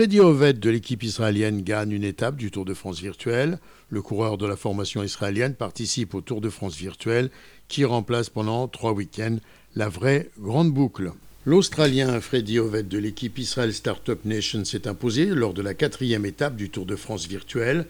Freddy Oved de l'équipe israélienne gagne une étape du Tour de France virtuel. Le coureur de la formation israélienne participe au Tour de France virtuel qui remplace pendant trois week-ends la vraie grande boucle. L'Australien Freddy Oved de l'équipe Israel Startup Nation s'est imposé lors de la quatrième étape du Tour de France virtuel,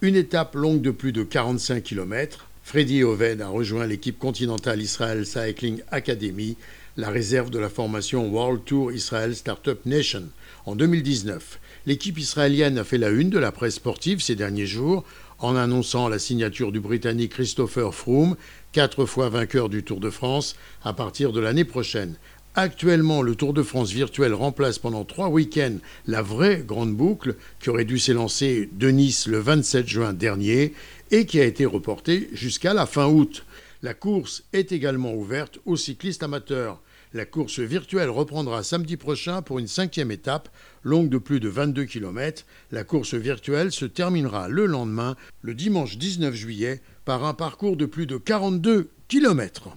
une étape longue de plus de 45 km. Freddy Oved a rejoint l'équipe continentale Israel Cycling Academy, la réserve de la formation World Tour Israel Startup Nation. En 2019, l'équipe israélienne a fait la une de la presse sportive ces derniers jours en annonçant la signature du Britannique Christopher Froome, quatre fois vainqueur du Tour de France, à partir de l'année prochaine. Actuellement, le Tour de France virtuel remplace pendant trois week-ends la vraie grande boucle qui aurait dû s'élancer de Nice le 27 juin dernier et qui a été reportée jusqu'à la fin août. La course est également ouverte aux cyclistes amateurs. La course virtuelle reprendra samedi prochain pour une cinquième étape, longue de plus de 22 km. La course virtuelle se terminera le lendemain, le dimanche 19 juillet, par un parcours de plus de 42 km.